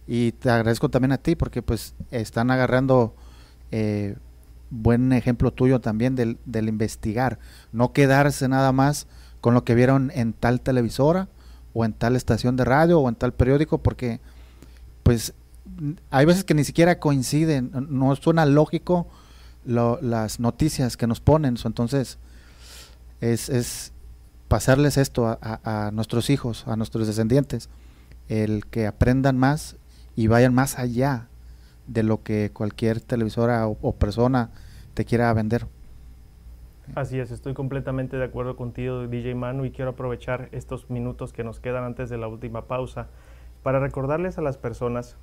y te agradezco también a ti porque pues están agarrando eh, buen ejemplo tuyo también del, del, investigar, no quedarse nada más con lo que vieron en tal televisora o en tal estación de radio o en tal periódico porque pues hay veces que ni siquiera coinciden, no suena lógico las noticias que nos ponen, entonces es, es pasarles esto a, a nuestros hijos, a nuestros descendientes, el que aprendan más y vayan más allá de lo que cualquier televisora o, persona te quiera vender. Así es, estoy completamente de acuerdo contigo, DJ Manu, y quiero aprovechar estos minutos que nos quedan antes de la última pausa para recordarles a las personas,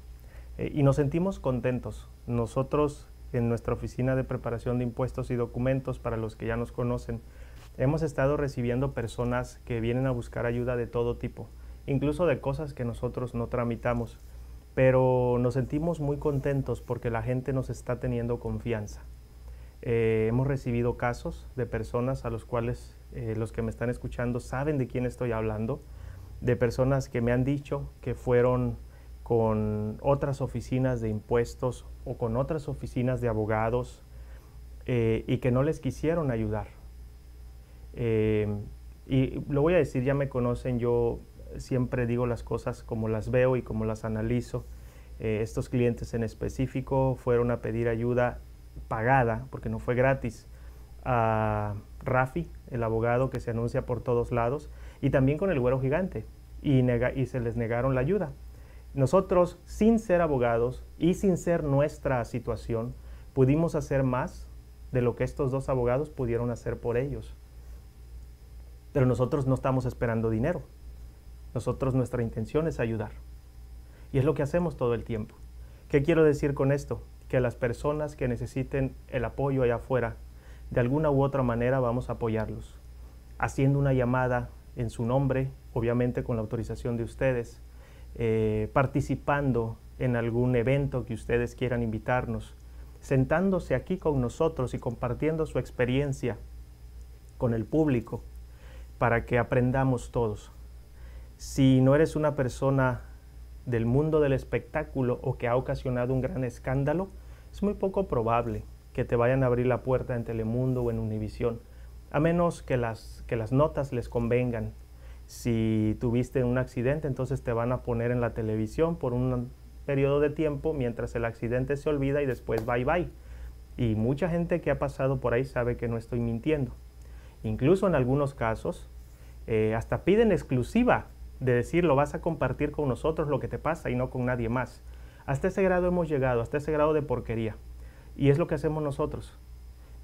eh, y nos sentimos contentos. Nosotros en nuestra oficina de preparación de impuestos y documentos, para los que ya nos conocen, hemos estado recibiendo personas que vienen a buscar ayuda de todo tipo, incluso de cosas que nosotros no tramitamos pero nos sentimos muy contentos porque la gente nos está teniendo confianza. Eh, hemos recibido casos de personas a los cuales eh, los que me están escuchando saben de quién estoy hablando, de personas que me han dicho que fueron con otras oficinas de impuestos o con otras oficinas de abogados eh, y que no les quisieron ayudar. y lo voy a decir, ya me conocen, yo siempre digo las cosas como las veo y como las analizo. Eh, estos clientes en específico fueron a pedir ayuda pagada, porque no fue gratis, a Rafi, el abogado que se anuncia por todos lados, y también con el güero gigante, y, y se les negaron la ayuda. Nosotros, sin ser abogados y sin ser nuestra situación, pudimos hacer más de lo que estos dos abogados pudieron hacer por ellos. Pero nosotros no estamos esperando dinero. Nosotros nuestra intención es ayudar. Y es lo que hacemos todo el tiempo. ¿Qué quiero decir con esto? Que las personas que necesiten el apoyo allá afuera, de alguna u otra manera vamos a apoyarlos. Haciendo una llamada en su nombre, obviamente con la autorización de ustedes, eh, participando en algún evento que ustedes quieran invitarnos, sentándose aquí con nosotros y compartiendo su experiencia con el público para que aprendamos todos. Si no eres una persona del mundo del espectáculo o que ha ocasionado un gran escándalo, es muy poco probable que te vayan a abrir la puerta en Telemundo o en Univisión, a menos que las, que las notas les convengan. Si tuviste un accidente, entonces te van a poner en la televisión por un periodo de tiempo mientras el accidente se olvida y después bye bye. Y mucha gente que ha pasado por ahí sabe que no estoy mintiendo. Incluso en algunos casos, eh, hasta piden exclusiva de decir lo vas a compartir con nosotros lo que te pasa y no con nadie más. Hasta ese grado hemos llegado, hasta ese grado de porquería. Y es lo que hacemos nosotros.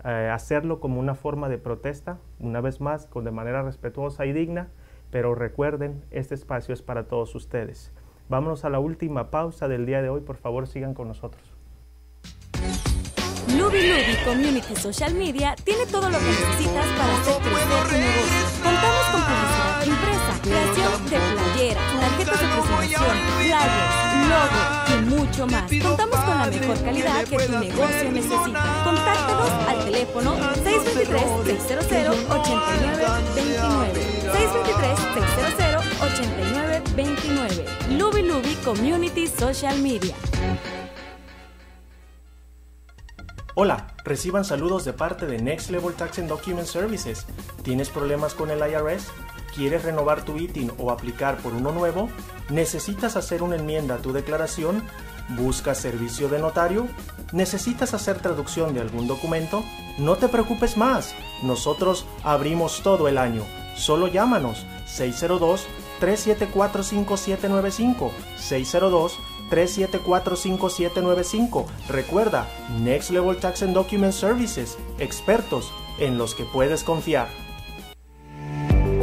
Eh, hacerlo como una forma de protesta, una vez más, con, de manera respetuosa y digna, pero recuerden, este espacio es para todos ustedes. Vámonos a la última pausa del día de hoy, por favor sigan con nosotros. Luby Luby Community Social Media tiene todo lo que necesitas para hacer crecer tu negocio. Contamos con publicidad impresa, creación de playeras, tarjetas de presentación, flyers, logo y mucho más. Contamos con la mejor calidad que tu negocio necesita. Contáctanos al teléfono 623-600-8929. 623-600-8929. Luby Luby Community Social Media. Hola, reciban saludos de parte de Next Level Tax and Document Services. ¿Tienes problemas con el IRS? ¿Quieres renovar tu ITIN o aplicar por uno nuevo? ¿Necesitas hacer una enmienda a tu declaración? ¿Buscas servicio de notario? ¿Necesitas hacer traducción de algún documento? No te preocupes más. Nosotros abrimos todo el año. Solo llámanos 602 374 5795 602 3745795. Recuerda, Next Level Tax and Document Services, expertos en los que puedes confiar.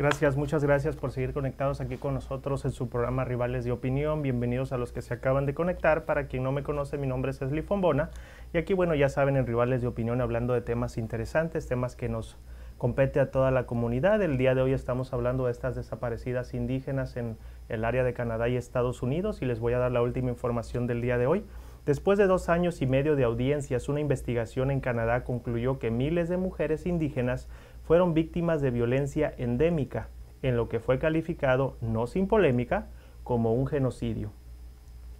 Gracias, muchas gracias por seguir conectados aquí con nosotros en su programa Rivales de Opinión. Bienvenidos a los que se acaban de conectar. Para quien no me conoce, mi nombre es Esli Fombona. Y aquí, bueno, ya saben, en Rivales de Opinión hablando de temas interesantes, temas que nos compete a toda la comunidad. El día de hoy estamos hablando de estas desaparecidas indígenas en el área de Canadá y Estados Unidos y les voy a dar la última información del día de hoy. Después de dos años y medio de audiencias, una investigación en Canadá concluyó que miles de mujeres indígenas fueron víctimas de violencia endémica, en lo que fue calificado, no sin polémica, como un genocidio.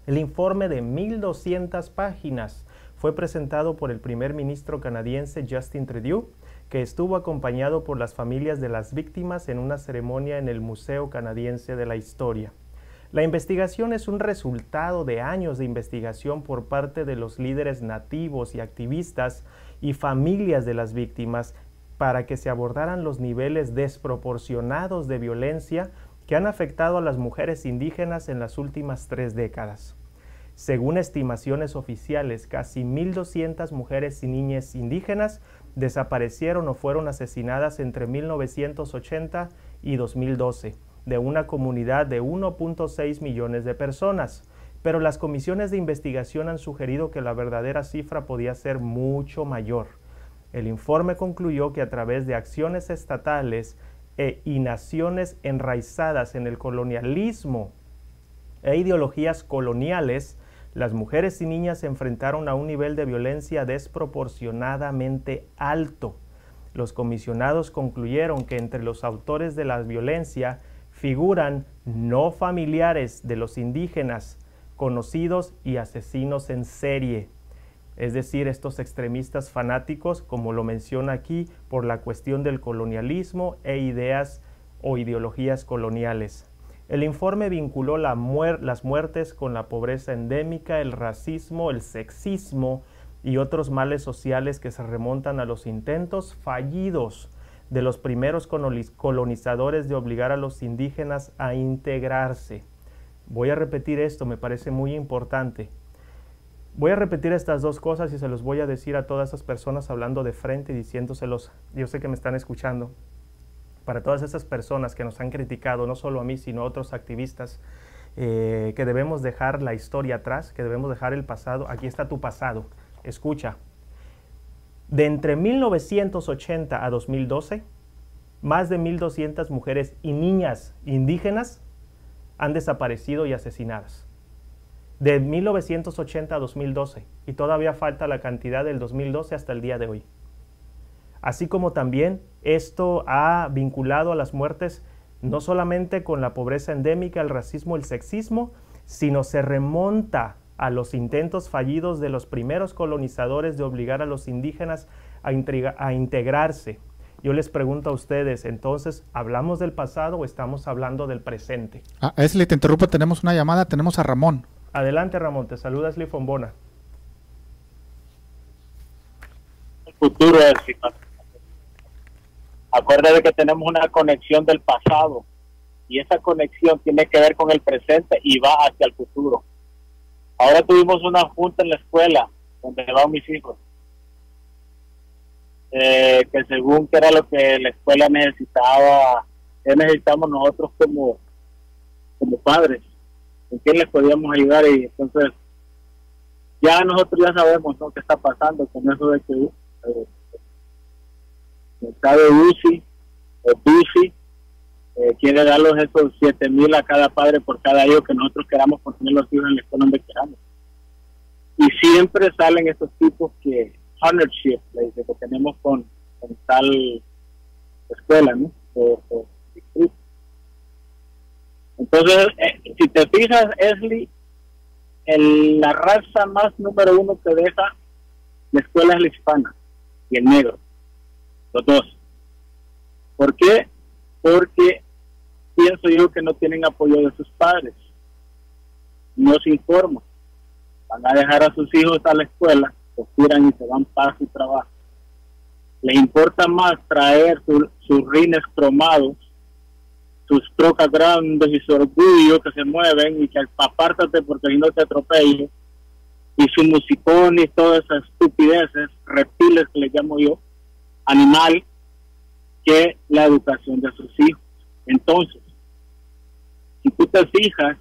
El informe de 1.200 páginas fue presentado por el primer ministro canadiense Justin Trudeau, que estuvo acompañado por las familias de las víctimas en una ceremonia en el Museo Canadiense de la Historia. La investigación es un resultado de años de investigación por parte de los líderes nativos y activistas y familias de las víctimas para que se abordaran los niveles desproporcionados de violencia que han afectado a las mujeres indígenas en las últimas tres décadas. Según estimaciones oficiales, casi 1.200 mujeres y niñas indígenas desaparecieron o fueron asesinadas entre 1980 y 2012 de una comunidad de 1.6 millones de personas. Pero las comisiones de investigación han sugerido que la verdadera cifra podía ser mucho mayor. El informe concluyó que a través de acciones estatales e, naciones enraizadas en el colonialismo e ideologías coloniales, las mujeres y niñas se enfrentaron a un nivel de violencia desproporcionadamente alto. Los comisionados concluyeron que entre los autores de la violencia figuran no familiares de los indígenas, conocidos y asesinos en serie es decir, estos extremistas fanáticos, como lo menciona aquí, por la cuestión del colonialismo e ideas o ideologías coloniales. El informe vinculó las muertes con la pobreza endémica, el racismo, el sexismo y otros males sociales que se remontan a los intentos fallidos de los primeros colonizadores de obligar a los indígenas a integrarse. Voy a repetir esto, me parece muy importante. Voy a repetir estas dos cosas y se los voy a decir a todas esas personas hablando de frente y diciéndoselos. Yo sé que me están escuchando. Para todas esas personas que nos han criticado, no solo a mí, sino a otros activistas, eh, que debemos dejar la historia atrás, que debemos dejar el pasado. Aquí está tu pasado. Escucha. De entre 1980 a 2012, más de 1.200 mujeres y niñas indígenas han desaparecido y asesinadas de 1980 a 2012 y todavía falta la cantidad del 2012 hasta el día de hoy. Así como también esto ha vinculado a las muertes no solamente con la pobreza endémica, el racismo, el sexismo, sino se remonta a los intentos fallidos de los primeros colonizadores de obligar a los indígenas a, integrarse. Yo les pregunto a ustedes, entonces, ¿hablamos del pasado o estamos hablando del presente? Ah, Esli, te interrumpo, tenemos una llamada, tenemos a Ramón. Adelante, Ramón, te saluda Ashley Fombona. El futuro es, acuérdate que tenemos una conexión del pasado y esa conexión tiene que ver con el presente y va hacia el futuro. Ahora tuvimos una junta en la escuela donde van mis hijos, eh, que según que era lo que la escuela necesitaba, que necesitamos nosotros como, como padres en qué les podíamos ayudar y entonces ya nosotros ya sabemos ¿no? qué está pasando con eso de que eh, está de UCI o BUCI eh, quiere darlos esos 7 mil a cada padre por cada hijo que nosotros queramos poner los hijos en la escuela donde queramos y siempre salen estos tipos que partnership que tenemos con, tal escuela ¿no? Entonces, eh, si te fijas, Esli, el, la raza más número uno que deja la escuela es la hispana y el negro, los dos. ¿Por qué? Porque pienso yo que no tienen apoyo de sus padres, no se informan, van a dejar a sus hijos a la escuela, los tiran y se van para su trabajo. Les importa más traer sus rines cromados sus trocas grandes y su orgullo que se mueven y que apártate porque si no te atropello y su musicón y todas esas estupideces, reptiles que le llamo yo, animal, que la educación de sus hijos. Entonces, si tú te fijas,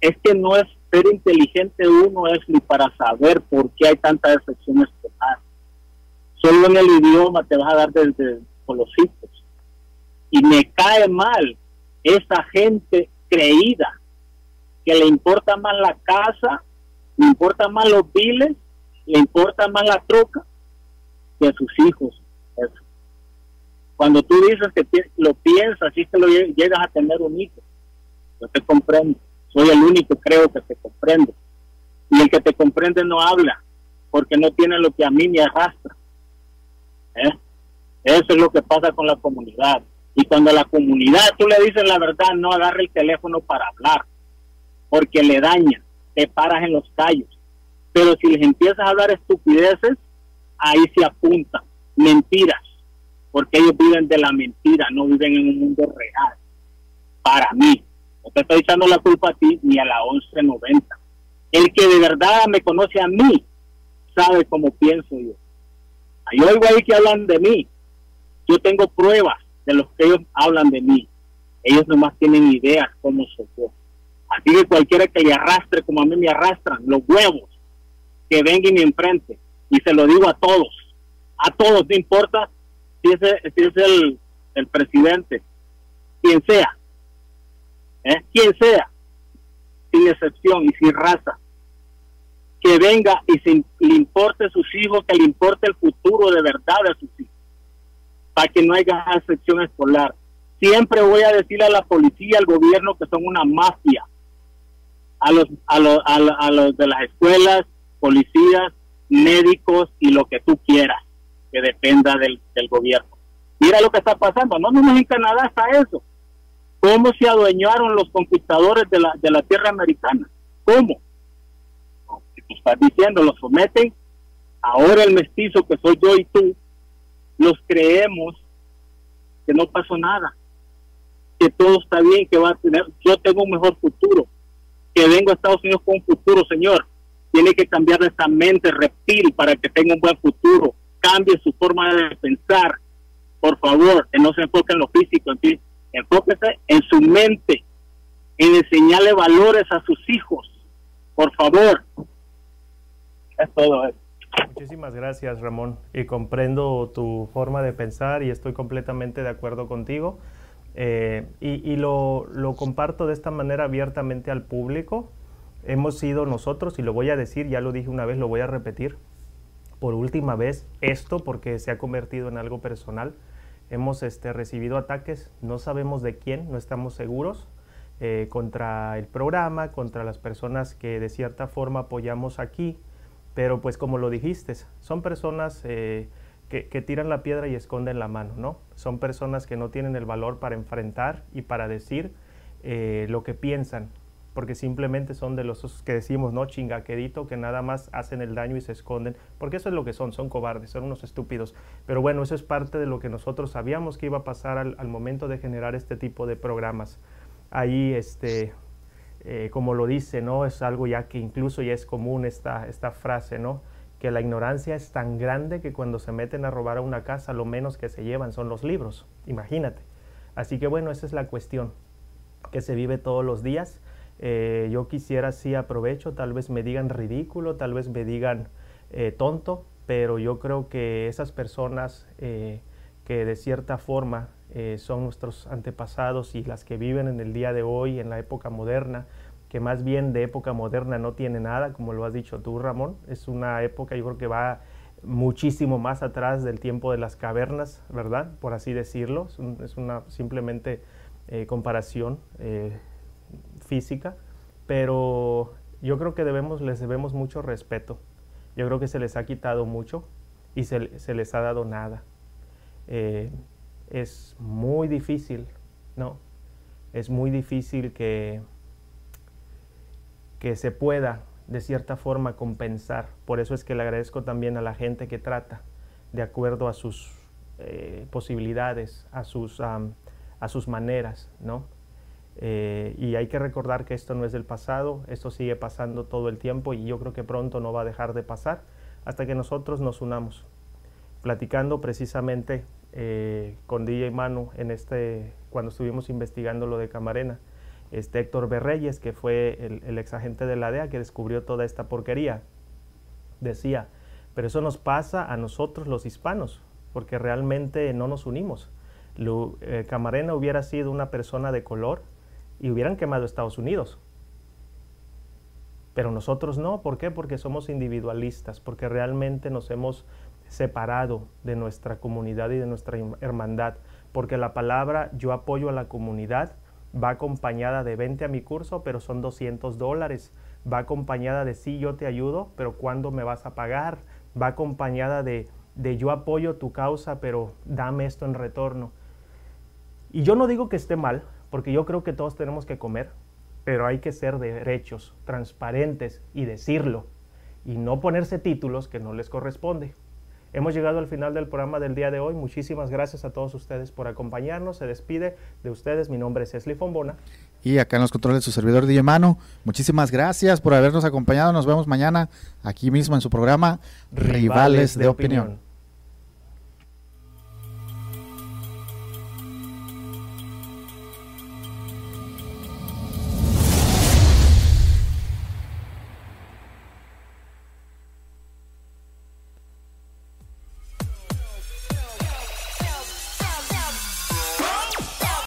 es que no es ser inteligente uno es ni para saber por qué hay tantas excepciones penales. Solo en el idioma te vas a dar desde con los hijos y me cae mal esa gente creída que le importa más la casa, le importa más los biles, le importa más la troca que a sus hijos. Cuando tú dices que lo piensas, y que lo llegas a tener un hijo, yo te comprendo. Soy el único, creo, que te comprende. Y el que te comprende no habla, porque no tiene lo que a mí me arrastra. ¿Eh? Eso es lo que pasa con la comunidad. Y cuando la comunidad tú le dices la verdad, no agarra el teléfono para hablar, porque le daña, te paras en los callos. Pero si les empiezas a dar estupideces, ahí se apuntan, mentiras. porque ellos viven de la mentira, no viven en un mundo real. Para mí, no te estoy echando la culpa a ti ni a la 1190. El que de verdad me conoce a mí sabe cómo pienso yo. Yo oigo ahí que hablan de mí. Yo tengo pruebas de los que ellos hablan de mí. Ellos nomás tienen ideas cómo soy yo. Así que cualquiera que le arrastre como a mí me arrastran, los huevos, que venga y me enfrente. Y se lo digo a todos, a todos, no importa si es, si es el, el presidente, quien sea, ¿eh? quien sea, sin excepción y sin raza, que venga y se, le importe sus hijos, que le importe el futuro de verdad de sus hijos, para que no haya excepción escolar. Siempre voy a decirle a la policía, al gobierno que son una mafia, a los, a los, a los de las escuelas, policías, médicos y lo que tú quieras, que dependa del, del gobierno. Mira lo que está pasando, no nomás en Canadá está eso. ¿Cómo se adueñaron los conquistadores de la, de la tierra americana? ¿Cómo? tú estás diciendo, los someten. Ahora el mestizo que soy yo y tú, los creemos que no pasó nada, que todo está bien, que va a tener, yo tengo un mejor futuro, que vengo a Estados Unidos con un futuro, señor. Tiene que cambiar esa mente reptil para que tenga un buen futuro. Cambie su forma de pensar, por favor, que no se enfoque en lo físico, en fin, enfóquese en su mente, en enseñarle valores a sus hijos, por favor. Es todo eso. Muchísimas gracias, Ramón. Y comprendo tu forma de pensar y estoy completamente de acuerdo contigo. Eh, y, lo, comparto de esta manera abiertamente al público. Hemos sido nosotros, y lo voy a decir, ya lo dije una vez, lo voy a repetir por última vez, esto porque se ha convertido en algo personal. Hemos este, recibido ataques, no sabemos de quién, no estamos seguros, eh, contra el programa, contra las personas que de cierta forma apoyamos aquí, pero pues como lo dijiste, son personas eh, que, tiran la piedra y esconden la mano, ¿no? Son personas que no tienen el valor para enfrentar y para decir eh, lo que piensan, porque simplemente son de los que decimos, ¿no? Chingaquedito, que nada más hacen el daño y se esconden, porque eso es lo que son, son cobardes, son unos estúpidos. Pero bueno, eso es parte de lo que nosotros sabíamos que iba a pasar al, al momento de generar este tipo de programas. Ahí, este, eh, como lo dice, ¿no? Es algo ya que incluso ya es común esta, esta frase, ¿no? Que la ignorancia es tan grande que cuando se meten a robar a una casa, lo menos que se llevan son los libros. Imagínate. Así que bueno, esa es la cuestión que se vive todos los días. Eh, yo quisiera, sí aprovecho, tal vez me digan ridículo, tal vez me digan eh, tonto, pero yo creo que esas personas que de cierta forma eh, son nuestros antepasados y las que viven en el día de hoy, en la época moderna, que más bien de época moderna no tiene nada, como lo has dicho tú, Ramón. Es una época, yo creo que va muchísimo más atrás del tiempo de las cavernas, ¿verdad? Por así decirlo. Es, una simplemente eh, comparación eh, física, pero yo creo que debemos, les debemos mucho respeto. Yo creo que se les ha quitado mucho y se, se les ha dado nada es muy difícil, ¿no? Es muy difícil que, que se pueda de cierta forma compensar. Por eso es que le agradezco también a la gente que trata de acuerdo a sus eh, posibilidades, a sus, a sus maneras, ¿no? Eh, y hay que recordar que esto no es del pasado, esto sigue pasando todo el tiempo y yo creo que pronto no va a dejar de pasar hasta que nosotros nos unamos. Platicando precisamente eh, con DJ Manu en este, cuando estuvimos investigando lo de Camarena. Este Héctor Berreyes, que fue el, ex agente de la DEA que descubrió toda esta porquería, decía, pero eso nos pasa a nosotros los hispanos, porque realmente no nos unimos. Eh, Camarena hubiera sido una persona de color y hubieran quemado Estados Unidos. Pero nosotros no, ¿por qué? Porque somos individualistas, porque realmente nos hemos separado de nuestra comunidad y de nuestra hermandad, porque la palabra yo apoyo a la comunidad va acompañada de 20 a mi curso, pero son 200 dólares, va acompañada de sí, yo te ayudo, pero ¿cuándo me vas a pagar? Va acompañada de, de yo apoyo tu causa, pero dame esto en retorno. Y yo no digo que esté mal, porque yo creo que todos tenemos que comer, pero hay que ser derechos, transparentes y decirlo, y no ponerse títulos que no les corresponde. Hemos llegado al final del programa del día de hoy. Muchísimas gracias a todos ustedes por acompañarnos. Se despide de ustedes. Mi nombre es Esli Fombona. Y acá en los controles su servidor DJ. Muchísimas gracias por habernos acompañado. Nos vemos mañana aquí mismo en su programa Rivales, de, opinión.